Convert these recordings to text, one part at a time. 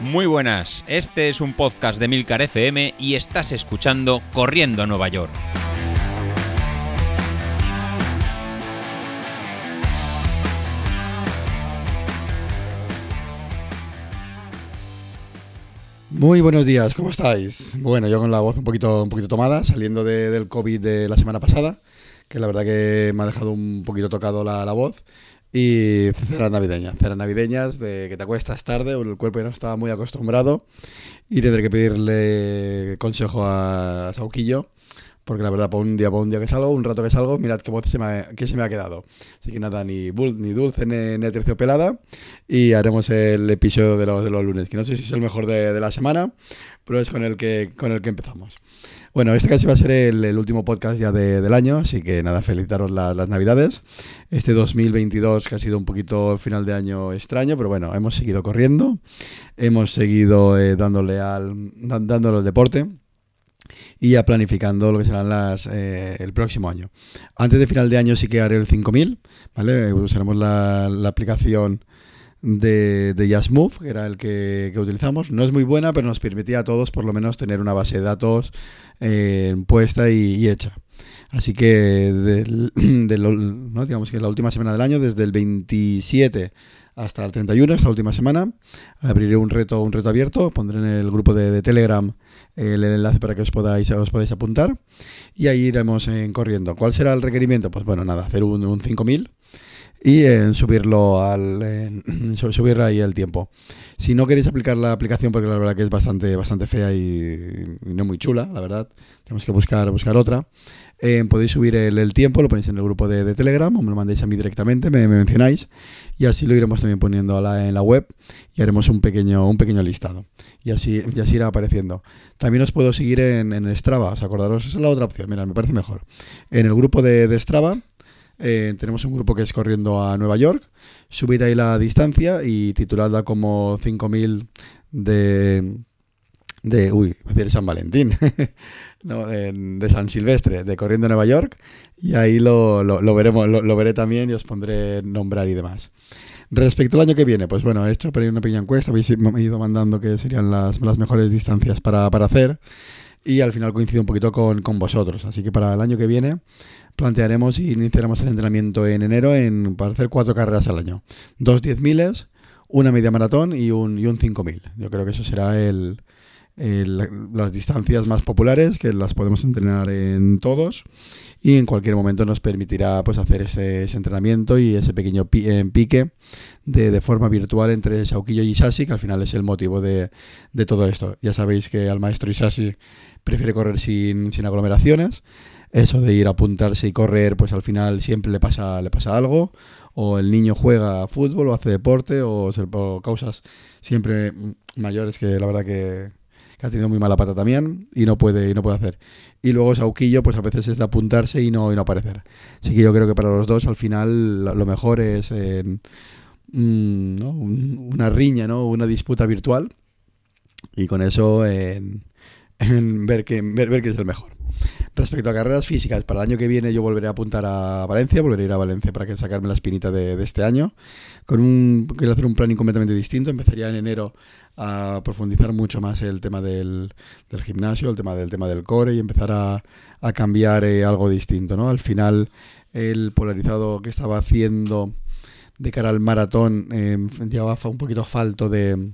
Muy buenas, este es un podcast de Milcar FM y estás escuchando Corriendo a Nueva York. Muy buenos días, ¿cómo estáis? Bueno, yo con la voz un poquito, un poquito tomada, saliendo de- del COVID de la semana pasada, que la verdad que me ha dejado un poquito tocado la, la voz. Y ceras navideñas, ceras navideñas de que te acuestas tarde, el cuerpo ya no estaba muy acostumbrado y tendré que pedirle consejo a Sauquillo, porque la verdad, por un día, por un día que salgo, un rato que salgo, mirad qué voz se me ha, qué se me ha quedado. Así que nada, ni, bul- ni dulce ni, ni terciopelada y haremos el episodio de los, de los lunes, que no sé si es el mejor de, de la semana, pero es con el que, con el que empezamos. Bueno, este casi va a ser el, el último podcast ya de- del año, así que nada, felicitaros la- las navidades. Este 2022 que ha sido un poquito el final de año extraño, pero bueno, hemos seguido corriendo, hemos seguido eh, dándole, al, dándole al deporte y ya planificando lo que serán las eh, el próximo año. Antes de final de año sí que haré el 5000, ¿vale? Usaremos la, la aplicación de, de Just Move, que era el que, que utilizamos. No es muy buena, pero nos permitía a todos por lo menos tener una base de datos eh, puesta y hecha. Así que del- ¿no? digamos que la última semana del año, desde el 27 hasta el 31, esta última semana, abriré un reto, un reto abierto, pondré en el grupo de, Telegram el enlace para que os podáis, os podáis apuntar y ahí iremos en corriendo. ¿Cuál será el requerimiento? Pues bueno, nada, hacer un, un 5000 y en subirlo al en su- subir ahí el tiempo. Si no queréis aplicar la aplicación porque la verdad que es bastante bastante fea y, y no muy chula, la verdad, tenemos que buscar buscar otra. Eh, podéis subir el, tiempo, lo ponéis en el grupo de, Telegram o me lo mandéis a mí directamente, me, me mencionáis y así lo iremos también poniendo a la- en la web y haremos un pequeño un pequeño listado y así y así irá apareciendo. También os puedo seguir en, en Strava, os acordaros, esa es la otra opción, mira, me parece mejor. En el grupo de, de Strava eh, tenemos un grupo que es corriendo a Nueva York. Subid ahí la distancia y tituladla como 5000 de. de. Uy, decir San Valentín. no, de, San Silvestre, de corriendo Nueva York. Y ahí lo, lo- veremos, lo, veré también y os pondré nombrar y demás. Respecto al año que viene, pues bueno, he hecho por ahí una pequeña encuesta, habéis ido mandando que serían las, las mejores distancias para, para hacer y al final coincido un poquito con, con vosotros. Así que para el año que viene plantearemos y iniciaremos el entrenamiento en enero en, para hacer cuatro carreras al año. Dos diez miles, una media maratón y un, y un 5000. Yo creo que eso será el, el- las distancias más populares, que las podemos entrenar en todos y en cualquier momento nos permitirá pues hacer ese, entrenamiento y ese pequeño pi- eh, pique de, forma virtual entre Sauquillo y Isasi, que al final es el motivo de, de todo esto. Ya sabéis que al maestro Isasi prefiere correr sin, sin aglomeraciones. Eso de ir a apuntarse y correr, pues al final siempre le pasa, le pasa algo. O el niño juega fútbol o hace deporte o, o causas siempre mayores que la verdad que, que ha tenido muy mala pata también y no puede, y no puede hacer. Y luego Sauquillo, pues a veces es de apuntarse y no, y no aparecer. Así que yo creo que para los dos al final lo mejor es en, mm, ¿no? Un- una riña, ¿no? una disputa virtual y con eso en, en ver, que, ver, ver quién es el mejor. Respecto a carreras físicas, para el año que viene yo volveré a apuntar a Valencia, volveré a ir a Valencia para que sacarme la espinita de, este año. Con un, quiero hacer un planning completamente distinto. Empezaría en enero a profundizar mucho más el tema del, del gimnasio, el tema del tema del core y empezar a, a cambiar eh, algo distinto. ¿no? Al final, el polarizado que estaba haciendo de cara al maratón eh, llevaba un poquito falto de,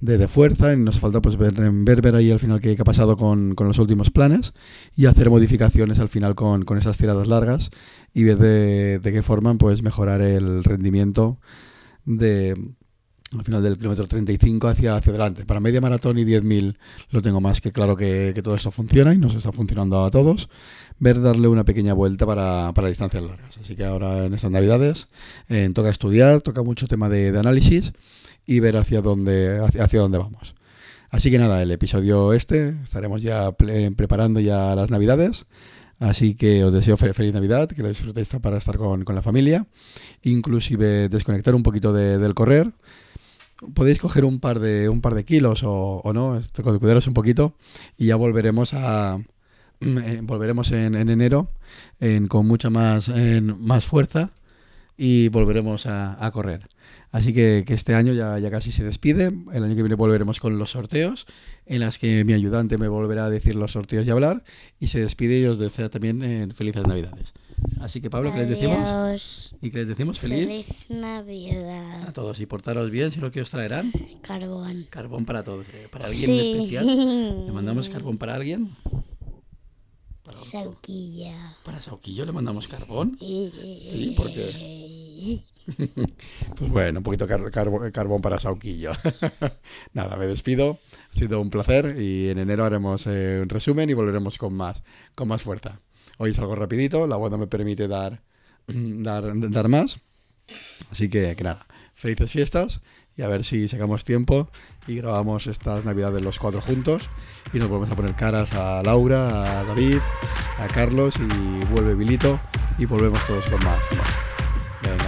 de, de fuerza y nos falta pues ver, ver, ver ahí al final qué, qué ha pasado con, con los últimos planes y hacer modificaciones al final con, con esas tiradas largas y ver de, de qué forma pues mejorar el rendimiento de al final del kilómetro 35 hacia, hacia adelante. Para media maratón y 10.000 lo tengo más que claro que, que todo esto funciona y nos está funcionando a todos. Ver darle una pequeña vuelta para, para distancias largas. Así que ahora en estas navidades eh, toca estudiar, toca mucho tema de, de análisis y ver hacia dónde, hacia, hacia dónde vamos. Así que nada, el episodio este estaremos ya preparando ya las navidades. Así que os deseo fe- feliz Navidad, que lo disfrutéis para estar con, con la familia, inclusive desconectar un poquito de- del correr. Podéis coger un par de, un par de kilos o, o no, cuidaros un poquito y ya volveremos a eh, volveremos en, en enero en- con mucha más, más fuerza y volveremos a, a correr. Así que, que este año ya, ya, casi se despide. El año que viene volveremos con los sorteos, en las que mi ayudante me volverá a decir los sorteos y hablar. Y se despide y os desea también eh, felices Navidades. Así que Pablo, ¿qué les decimos? ¿Y qué les decimos? Feliz. Feliz Navidad. A todos. Y portaros bien, si lo que os traerán. Carbón. Carbón para todos. ¿eh? ¿Para alguien sí. especial? ¿Le mandamos carbón para alguien? Para Sauquilla. ¿Para Sauquillo le mandamos carbón? Sí, porque... Pues bueno, un poquito de car car carbón para Sauquillo. Nada, me despido. Ha sido un placer y en enero haremos eh, un resumen y volveremos con más, con más fuerza. Hoy es algo rapidito, la web no me permite dar, dar, dar más. Así que, que nada, felices fiestas y a ver si sacamos tiempo y grabamos estas navidades los cuatro juntos y nos volvemos a poner caras a Laura, a David, a Carlos y vuelve Vilito y volvemos todos con más.